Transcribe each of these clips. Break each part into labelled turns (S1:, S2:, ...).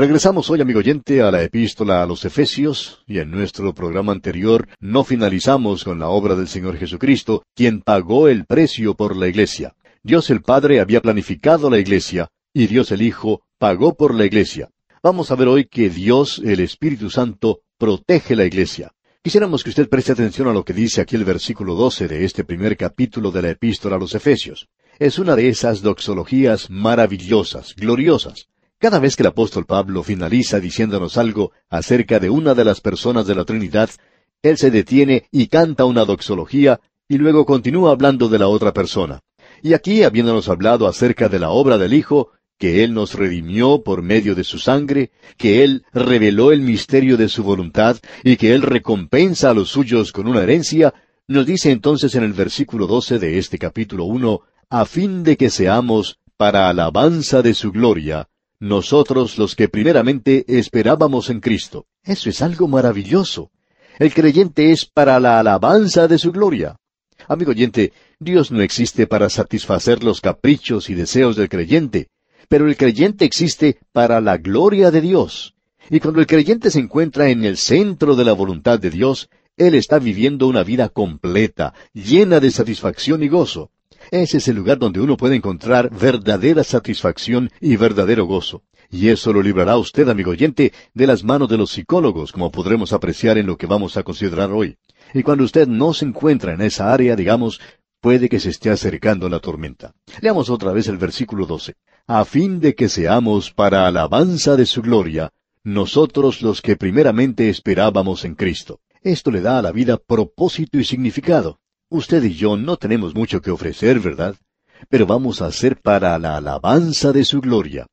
S1: Regresamos hoy, amigo oyente, a la epístola a los Efesios, y en nuestro programa anterior no finalizamos con la obra del Señor Jesucristo, quien pagó el precio por la iglesia. Dios el Padre había planificado la iglesia, y Dios el Hijo pagó por la iglesia. Vamos a ver hoy que Dios, el Espíritu Santo, protege la iglesia. Quisiéramos que usted preste atención a lo que dice aquí el versículo 12 de este primer capítulo de la epístola a los Efesios. Es una de esas doxologías maravillosas, gloriosas. Cada vez que el apóstol Pablo finaliza diciéndonos algo acerca de una de las personas de la Trinidad, él se detiene y canta una doxología y luego continúa hablando de la otra persona. Y aquí, habiéndonos hablado acerca de la obra del Hijo, que Él nos redimió por medio de su sangre, que Él reveló el misterio de su voluntad y que Él recompensa a los suyos con una herencia, nos dice entonces en el versículo doce de este capítulo uno, a fin de que seamos para alabanza de su gloria, nosotros los que primeramente esperábamos en Cristo. Eso es algo maravilloso. El creyente es para la alabanza de su gloria. Amigo oyente, Dios no existe para satisfacer los caprichos y deseos del creyente, pero el creyente existe para la gloria de Dios. Y cuando el creyente se encuentra en el centro de la voluntad de Dios, él está viviendo una vida completa, llena de satisfacción y gozo. Ese es el lugar donde uno puede encontrar verdadera satisfacción y verdadero gozo. Y eso lo librará usted, amigo oyente, de las manos de los psicólogos, como podremos apreciar en lo que vamos a considerar hoy. Y cuando usted no se encuentra en esa área, digamos, puede que se esté acercando la tormenta. Leamos otra vez el versículo 12. A fin de que seamos para alabanza de su gloria, nosotros los que primeramente esperábamos en Cristo. Esto le da a la vida propósito y significado. Usted y yo no tenemos mucho que ofrecer, ¿verdad? Pero vamos a hacer para la alabanza de su gloria.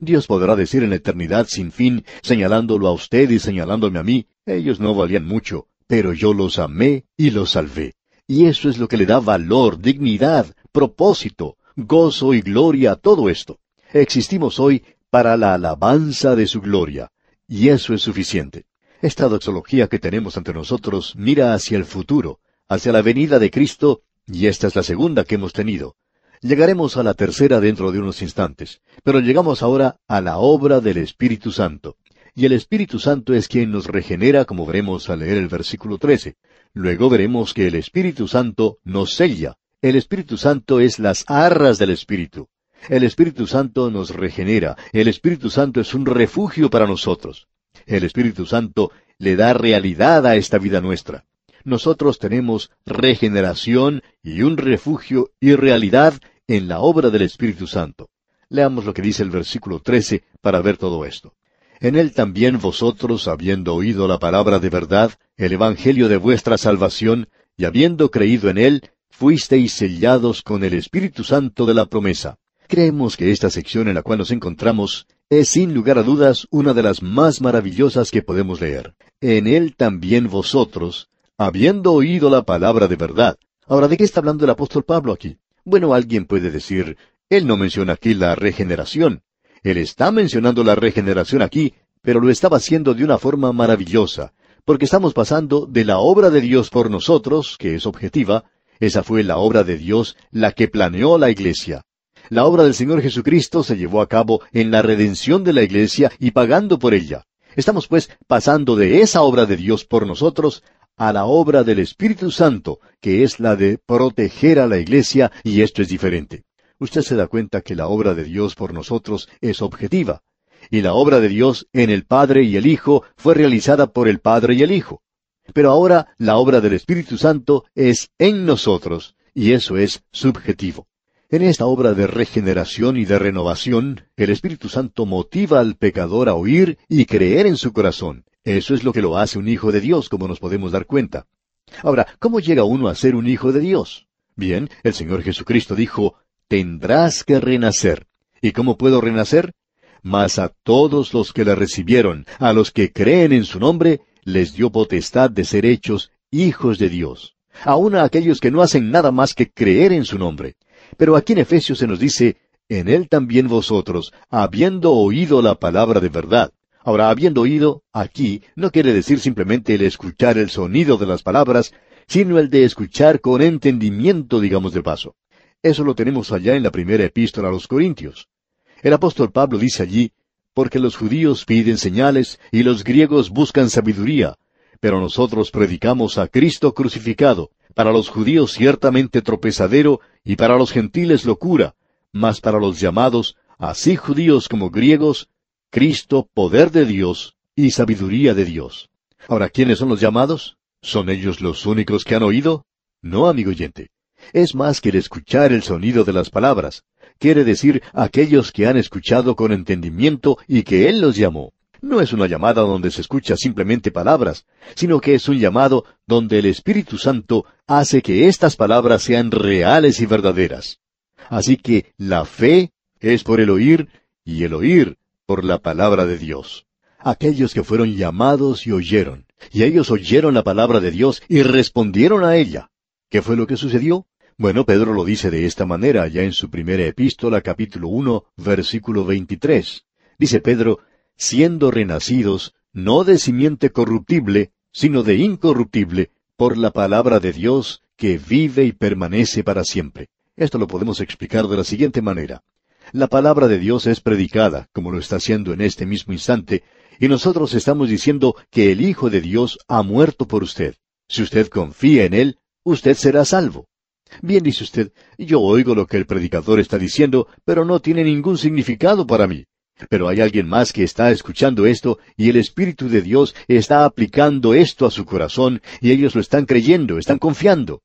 S1: Dios podrá decir en la eternidad sin fin, señalándolo a usted y señalándome a mí, ellos no valían mucho, pero yo los amé y los salvé. Y eso es lo que le da valor, dignidad, propósito, gozo y gloria a todo esto. Existimos hoy para la alabanza de su gloria, y eso es suficiente. Esta doxología que tenemos ante nosotros mira hacia el futuro, hacia la venida de Cristo, y esta es la segunda que hemos tenido. Llegaremos a la tercera dentro de unos instantes, pero llegamos ahora a la obra del Espíritu Santo. Y el Espíritu Santo es quien nos regenera, como veremos al leer el versículo 13. Luego veremos que el Espíritu Santo nos sella. El Espíritu Santo es las arras del Espíritu. El Espíritu Santo nos regenera. El Espíritu Santo es un refugio para nosotros. El Espíritu Santo le da realidad a esta vida nuestra nosotros tenemos regeneración y un refugio y realidad en la obra del Espíritu Santo. Leamos lo que dice el versículo 13 para ver todo esto. En él también vosotros, habiendo oído la palabra de verdad, el Evangelio de vuestra salvación, y habiendo creído en él, fuisteis sellados con el Espíritu Santo de la promesa. Creemos que esta sección en la cual nos encontramos es sin lugar a dudas una de las más maravillosas que podemos leer. En él también vosotros, habiendo oído la palabra de verdad. Ahora, ¿de qué está hablando el apóstol Pablo aquí? Bueno, alguien puede decir, él no menciona aquí la regeneración. Él está mencionando la regeneración aquí, pero lo estaba haciendo de una forma maravillosa, porque estamos pasando de la obra de Dios por nosotros, que es objetiva, esa fue la obra de Dios la que planeó la iglesia. La obra del Señor Jesucristo se llevó a cabo en la redención de la iglesia y pagando por ella. Estamos pues pasando de esa obra de Dios por nosotros a la obra del Espíritu Santo, que es la de proteger a la iglesia, y esto es diferente. Usted se da cuenta que la obra de Dios por nosotros es objetiva, y la obra de Dios en el Padre y el Hijo fue realizada por el Padre y el Hijo. Pero ahora la obra del Espíritu Santo es en nosotros, y eso es subjetivo. En esta obra de regeneración y de renovación, el Espíritu Santo motiva al pecador a oír y creer en su corazón, eso es lo que lo hace un hijo de Dios, como nos podemos dar cuenta. Ahora, ¿cómo llega uno a ser un hijo de Dios? Bien, el Señor Jesucristo dijo, tendrás que renacer. ¿Y cómo puedo renacer? Mas a todos los que le recibieron, a los que creen en su nombre, les dio potestad de ser hechos hijos de Dios. Aun a aquellos que no hacen nada más que creer en su nombre. Pero aquí en Efesios se nos dice, en él también vosotros, habiendo oído la palabra de verdad, Ahora, habiendo oído, aquí, no quiere decir simplemente el escuchar el sonido de las palabras, sino el de escuchar con entendimiento, digamos de paso. Eso lo tenemos allá en la primera epístola a los Corintios. El apóstol Pablo dice allí, porque los judíos piden señales y los griegos buscan sabiduría, pero nosotros predicamos a Cristo crucificado, para los judíos ciertamente tropezadero y para los gentiles locura, mas para los llamados, así judíos como griegos, Cristo poder de Dios y sabiduría de Dios. Ahora, ¿quiénes son los llamados? ¿Son ellos los únicos que han oído? No, amigo oyente. Es más que el escuchar el sonido de las palabras. Quiere decir aquellos que han escuchado con entendimiento y que Él los llamó. No es una llamada donde se escucha simplemente palabras, sino que es un llamado donde el Espíritu Santo hace que estas palabras sean reales y verdaderas. Así que la fe es por el oír y el oír por la palabra de Dios. Aquellos que fueron llamados y oyeron, y ellos oyeron la palabra de Dios y respondieron a ella. ¿Qué fue lo que sucedió? Bueno, Pedro lo dice de esta manera ya en su primera epístola capítulo uno, versículo veintitrés. Dice Pedro, siendo renacidos, no de simiente corruptible, sino de incorruptible, por la palabra de Dios, que vive y permanece para siempre. Esto lo podemos explicar de la siguiente manera. La palabra de Dios es predicada, como lo está haciendo en este mismo instante, y nosotros estamos diciendo que el Hijo de Dios ha muerto por usted. Si usted confía en Él, usted será salvo. Bien, dice usted, yo oigo lo que el predicador está diciendo, pero no tiene ningún significado para mí. Pero hay alguien más que está escuchando esto y el Espíritu de Dios está aplicando esto a su corazón y ellos lo están creyendo, están confiando.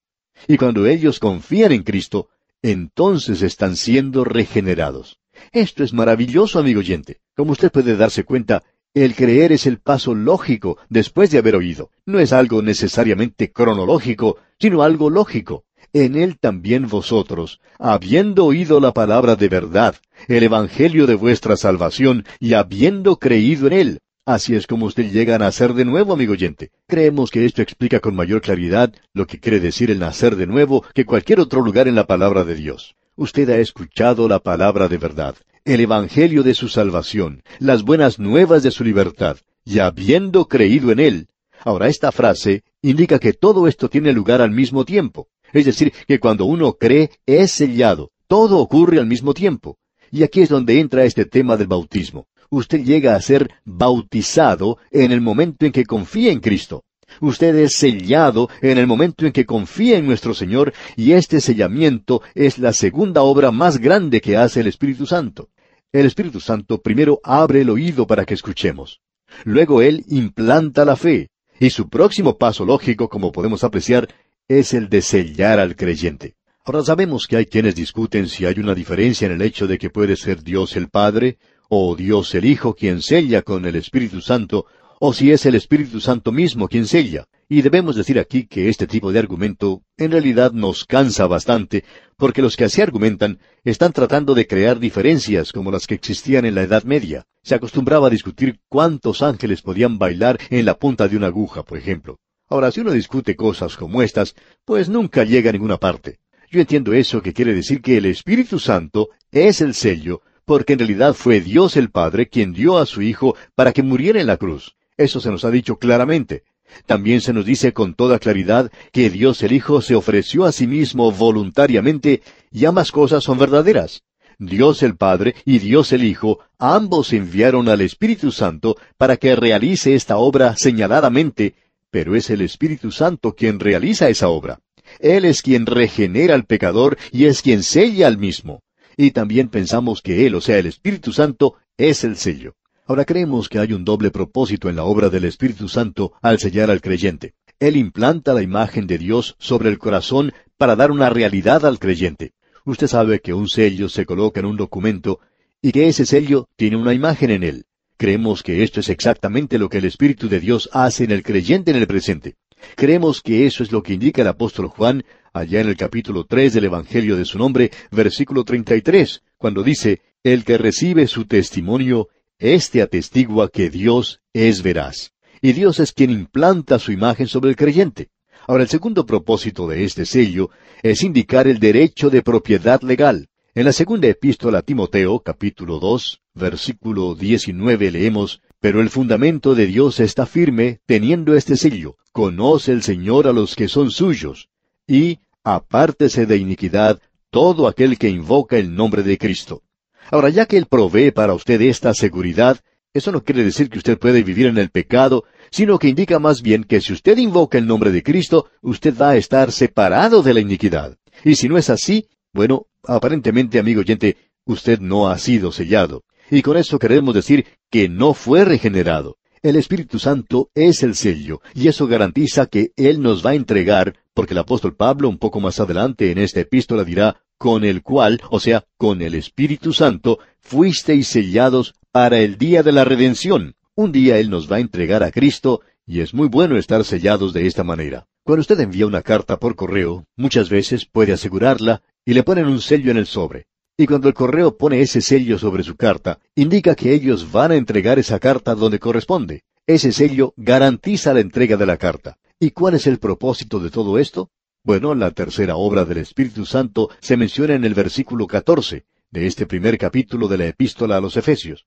S1: Y cuando ellos confían en Cristo, entonces están siendo regenerados. Esto es maravilloso, amigo oyente. Como usted puede darse cuenta, el creer es el paso lógico después de haber oído. No es algo necesariamente cronológico, sino algo lógico en él también vosotros, habiendo oído la palabra de verdad, el Evangelio de vuestra salvación, y habiendo creído en él. Así es como usted llega a nacer de nuevo, amigo oyente. Creemos que esto explica con mayor claridad lo que quiere decir el nacer de nuevo que cualquier otro lugar en la palabra de Dios. Usted ha escuchado la palabra de verdad, el Evangelio de su salvación, las buenas nuevas de su libertad, y habiendo creído en él. Ahora esta frase indica que todo esto tiene lugar al mismo tiempo. Es decir, que cuando uno cree, es sellado. Todo ocurre al mismo tiempo. Y aquí es donde entra este tema del bautismo. Usted llega a ser bautizado en el momento en que confía en Cristo. Usted es sellado en el momento en que confía en nuestro Señor y este sellamiento es la segunda obra más grande que hace el Espíritu Santo. El Espíritu Santo primero abre el oído para que escuchemos. Luego Él implanta la fe. Y su próximo paso lógico, como podemos apreciar, es el de sellar al creyente. Ahora sabemos que hay quienes discuten si hay una diferencia en el hecho de que puede ser Dios el Padre o Dios el Hijo quien sella con el Espíritu Santo, o si es el Espíritu Santo mismo quien sella. Y debemos decir aquí que este tipo de argumento en realidad nos cansa bastante, porque los que así argumentan están tratando de crear diferencias como las que existían en la Edad Media. Se acostumbraba a discutir cuántos ángeles podían bailar en la punta de una aguja, por ejemplo. Ahora, si uno discute cosas como estas, pues nunca llega a ninguna parte. Yo entiendo eso que quiere decir que el Espíritu Santo es el sello, porque en realidad fue Dios el Padre quien dio a su Hijo para que muriera en la cruz. Eso se nos ha dicho claramente. También se nos dice con toda claridad que Dios el Hijo se ofreció a sí mismo voluntariamente y ambas cosas son verdaderas. Dios el Padre y Dios el Hijo ambos enviaron al Espíritu Santo para que realice esta obra señaladamente pero es el Espíritu Santo quien realiza esa obra. Él es quien regenera al pecador y es quien sella al mismo. Y también pensamos que Él, o sea, el Espíritu Santo, es el sello. Ahora creemos que hay un doble propósito en la obra del Espíritu Santo al sellar al creyente. Él implanta la imagen de Dios sobre el corazón para dar una realidad al creyente. Usted sabe que un sello se coloca en un documento y que ese sello tiene una imagen en él. Creemos que esto es exactamente lo que el Espíritu de Dios hace en el creyente en el presente. Creemos que eso es lo que indica el apóstol Juan allá en el capítulo tres del Evangelio de su nombre, versículo treinta y tres, cuando dice, El que recibe su testimonio, éste atestigua que Dios es veraz. Y Dios es quien implanta su imagen sobre el creyente. Ahora, el segundo propósito de este sello es indicar el derecho de propiedad legal. En la segunda epístola a Timoteo, capítulo dos, versículo diecinueve, leemos, Pero el fundamento de Dios está firme, teniendo este sello, conoce el Señor a los que son suyos, y apártese de iniquidad todo aquel que invoca el nombre de Cristo. Ahora, ya que Él provee para usted esta seguridad, eso no quiere decir que usted puede vivir en el pecado, sino que indica más bien que si usted invoca el nombre de Cristo, usted va a estar separado de la iniquidad. Y si no es así, bueno, aparentemente, amigo oyente, usted no ha sido sellado. Y con eso queremos decir que no fue regenerado. El Espíritu Santo es el sello, y eso garantiza que Él nos va a entregar, porque el apóstol Pablo un poco más adelante en esta epístola dirá, con el cual, o sea, con el Espíritu Santo, fuisteis sellados para el día de la redención. Un día Él nos va a entregar a Cristo, y es muy bueno estar sellados de esta manera. Cuando usted envía una carta por correo, muchas veces puede asegurarla y le ponen un sello en el sobre. Y cuando el correo pone ese sello sobre su carta, indica que ellos van a entregar esa carta donde corresponde. Ese sello garantiza la entrega de la carta. ¿Y cuál es el propósito de todo esto? Bueno, la tercera obra del Espíritu Santo se menciona en el versículo 14 de este primer capítulo de la epístola a los Efesios,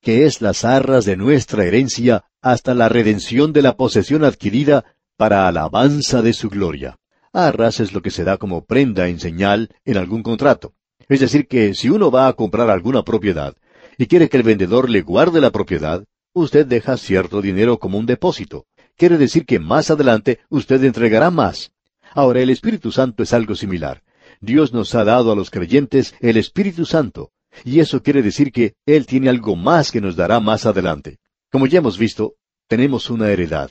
S1: que es las arras de nuestra herencia hasta la redención de la posesión adquirida para alabanza de su gloria. Arras es lo que se da como prenda en señal en algún contrato. Es decir, que si uno va a comprar alguna propiedad y quiere que el vendedor le guarde la propiedad, usted deja cierto dinero como un depósito. Quiere decir que más adelante usted entregará más. Ahora, el Espíritu Santo es algo similar. Dios nos ha dado a los creyentes el Espíritu Santo, y eso quiere decir que Él tiene algo más que nos dará más adelante. Como ya hemos visto, tenemos una heredad.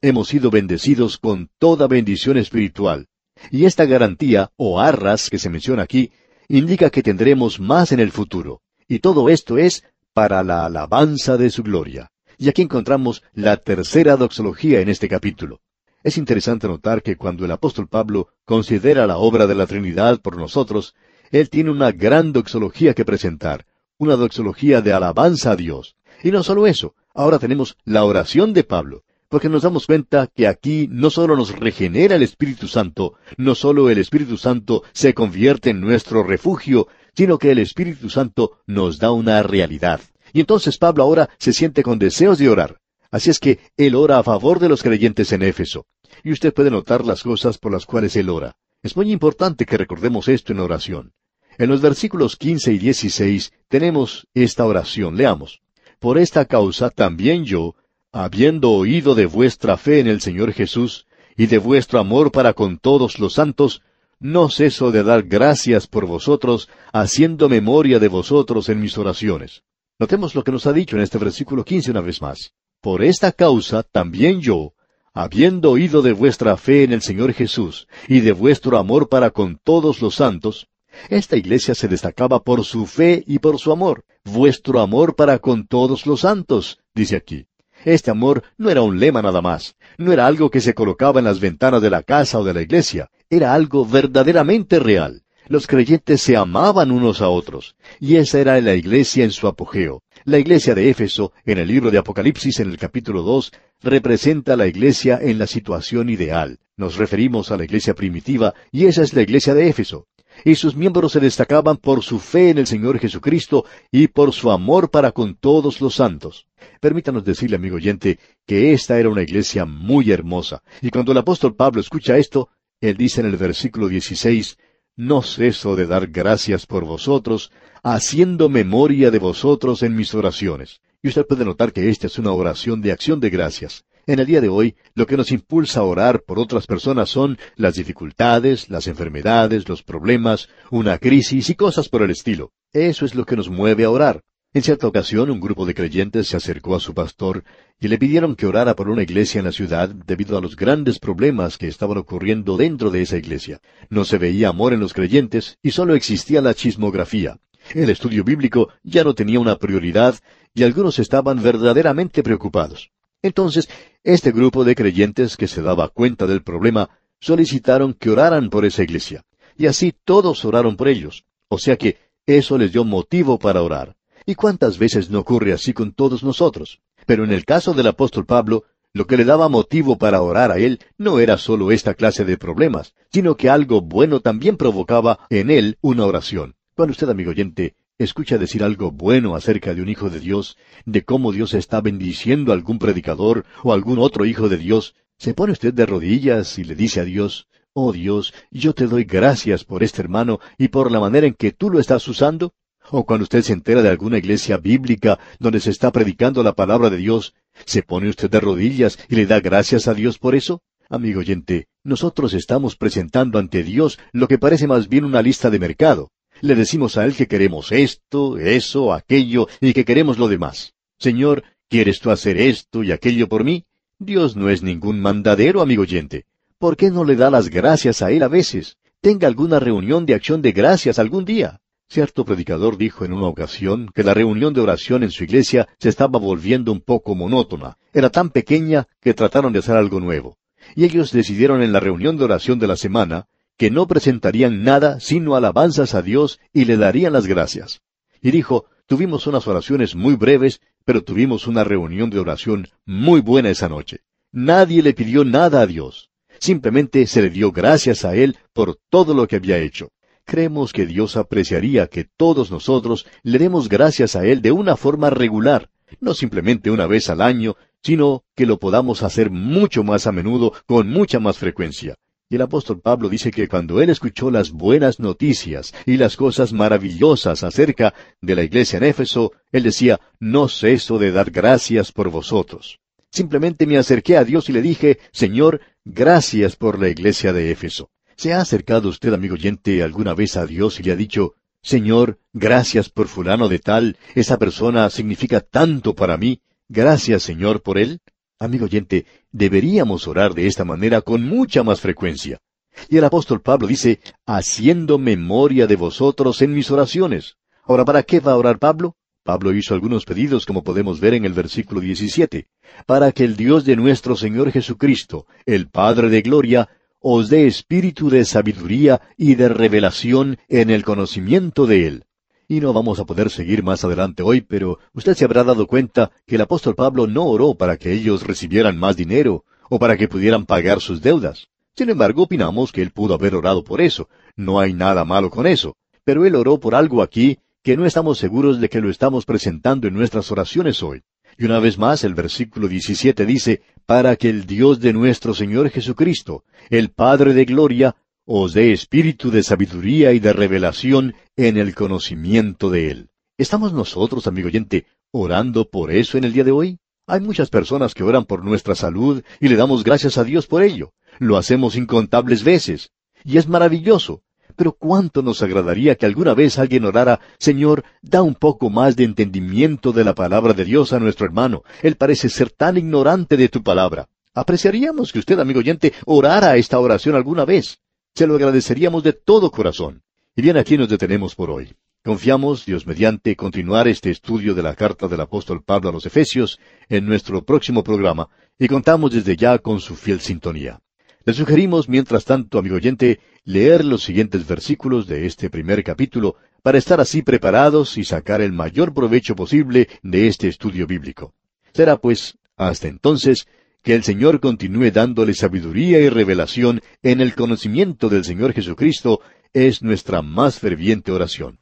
S1: Hemos sido bendecidos con toda bendición espiritual. Y esta garantía, o arras, que se menciona aquí, indica que tendremos más en el futuro. Y todo esto es para la alabanza de su gloria. Y aquí encontramos la tercera doxología en este capítulo. Es interesante notar que cuando el apóstol Pablo considera la obra de la Trinidad por nosotros, él tiene una gran doxología que presentar, una doxología de alabanza a Dios. Y no solo eso, ahora tenemos la oración de Pablo, porque nos damos cuenta que aquí no solo nos regenera el Espíritu Santo, no solo el Espíritu Santo se convierte en nuestro refugio, sino que el Espíritu Santo nos da una realidad. Y entonces Pablo ahora se siente con deseos de orar. Así es que él ora a favor de los creyentes en Éfeso. Y usted puede notar las cosas por las cuales él ora. Es muy importante que recordemos esto en oración. En los versículos 15 y 16 tenemos esta oración. Leamos. Por esta causa también yo, habiendo oído de vuestra fe en el Señor Jesús y de vuestro amor para con todos los santos, no ceso de dar gracias por vosotros, haciendo memoria de vosotros en mis oraciones. Notemos lo que nos ha dicho en este versículo 15 una vez más. Por esta causa también yo, habiendo oído de vuestra fe en el Señor Jesús y de vuestro amor para con todos los santos, esta iglesia se destacaba por su fe y por su amor, vuestro amor para con todos los santos, dice aquí. Este amor no era un lema nada más, no era algo que se colocaba en las ventanas de la casa o de la iglesia, era algo verdaderamente real. Los creyentes se amaban unos a otros, y esa era la iglesia en su apogeo. La iglesia de Éfeso, en el libro de Apocalipsis en el capítulo 2, representa a la iglesia en la situación ideal. Nos referimos a la iglesia primitiva, y esa es la iglesia de Éfeso. Y sus miembros se destacaban por su fe en el Señor Jesucristo y por su amor para con todos los santos. Permítanos decirle, amigo oyente, que esta era una iglesia muy hermosa. Y cuando el apóstol Pablo escucha esto, él dice en el versículo 16, no ceso de dar gracias por vosotros, haciendo memoria de vosotros en mis oraciones. Y usted puede notar que esta es una oración de acción de gracias. En el día de hoy, lo que nos impulsa a orar por otras personas son las dificultades, las enfermedades, los problemas, una crisis y cosas por el estilo. Eso es lo que nos mueve a orar. En cierta ocasión, un grupo de creyentes se acercó a su pastor y le pidieron que orara por una iglesia en la ciudad debido a los grandes problemas que estaban ocurriendo dentro de esa iglesia. No se veía amor en los creyentes y solo existía la chismografía. El estudio bíblico ya no tenía una prioridad y algunos estaban verdaderamente preocupados. Entonces, este grupo de creyentes que se daba cuenta del problema solicitaron que oraran por esa iglesia. Y así todos oraron por ellos. O sea que eso les dio motivo para orar. ¿Y cuántas veces no ocurre así con todos nosotros? Pero en el caso del apóstol Pablo, lo que le daba motivo para orar a él no era solo esta clase de problemas, sino que algo bueno también provocaba en él una oración. Cuando usted, amigo oyente, escucha decir algo bueno acerca de un hijo de Dios, de cómo Dios está bendiciendo a algún predicador o algún otro hijo de Dios, se pone usted de rodillas y le dice a Dios, Oh Dios, yo te doy gracias por este hermano y por la manera en que tú lo estás usando. O cuando usted se entera de alguna iglesia bíblica donde se está predicando la palabra de Dios, ¿se pone usted de rodillas y le da gracias a Dios por eso? Amigo oyente, nosotros estamos presentando ante Dios lo que parece más bien una lista de mercado. Le decimos a Él que queremos esto, eso, aquello, y que queremos lo demás. Señor, ¿quieres tú hacer esto y aquello por mí? Dios no es ningún mandadero, amigo oyente. ¿Por qué no le da las gracias a Él a veces? Tenga alguna reunión de acción de gracias algún día. Cierto predicador dijo en una ocasión que la reunión de oración en su iglesia se estaba volviendo un poco monótona. Era tan pequeña que trataron de hacer algo nuevo. Y ellos decidieron en la reunión de oración de la semana que no presentarían nada sino alabanzas a Dios y le darían las gracias. Y dijo, tuvimos unas oraciones muy breves, pero tuvimos una reunión de oración muy buena esa noche. Nadie le pidió nada a Dios. Simplemente se le dio gracias a Él por todo lo que había hecho. Creemos que Dios apreciaría que todos nosotros le demos gracias a Él de una forma regular, no simplemente una vez al año, sino que lo podamos hacer mucho más a menudo, con mucha más frecuencia. Y el apóstol Pablo dice que cuando él escuchó las buenas noticias y las cosas maravillosas acerca de la iglesia en Éfeso, él decía, no ceso de dar gracias por vosotros. Simplemente me acerqué a Dios y le dije, Señor, gracias por la iglesia de Éfeso. ¿Se ha acercado usted, amigo oyente, alguna vez a Dios y le ha dicho, Señor, gracias por fulano de tal, esa persona significa tanto para mí, gracias Señor por él? Amigo oyente, deberíamos orar de esta manera con mucha más frecuencia. Y el apóstol Pablo dice, haciendo memoria de vosotros en mis oraciones. Ahora, ¿para qué va a orar Pablo? Pablo hizo algunos pedidos, como podemos ver en el versículo 17, para que el Dios de nuestro Señor Jesucristo, el Padre de Gloria, os dé espíritu de sabiduría y de revelación en el conocimiento de Él. Y no vamos a poder seguir más adelante hoy, pero usted se habrá dado cuenta que el apóstol Pablo no oró para que ellos recibieran más dinero o para que pudieran pagar sus deudas. Sin embargo, opinamos que él pudo haber orado por eso. No hay nada malo con eso. Pero él oró por algo aquí que no estamos seguros de que lo estamos presentando en nuestras oraciones hoy. Y una vez más el versículo 17 dice, para que el Dios de nuestro Señor Jesucristo, el Padre de Gloria, os dé espíritu de sabiduría y de revelación en el conocimiento de Él. ¿Estamos nosotros, amigo oyente, orando por eso en el día de hoy? Hay muchas personas que oran por nuestra salud y le damos gracias a Dios por ello. Lo hacemos incontables veces. Y es maravilloso. Pero cuánto nos agradaría que alguna vez alguien orara, Señor, da un poco más de entendimiento de la palabra de Dios a nuestro hermano. Él parece ser tan ignorante de tu palabra. Apreciaríamos que usted, amigo oyente, orara esta oración alguna vez. Se lo agradeceríamos de todo corazón. Y bien, aquí nos detenemos por hoy. Confiamos, Dios mediante, continuar este estudio de la carta del apóstol Pablo a los Efesios en nuestro próximo programa y contamos desde ya con su fiel sintonía. Le sugerimos, mientras tanto, amigo oyente, leer los siguientes versículos de este primer capítulo para estar así preparados y sacar el mayor provecho posible de este estudio bíblico. Será pues, hasta entonces, que el Señor continúe dándole sabiduría y revelación en el conocimiento del Señor Jesucristo, es nuestra más ferviente oración.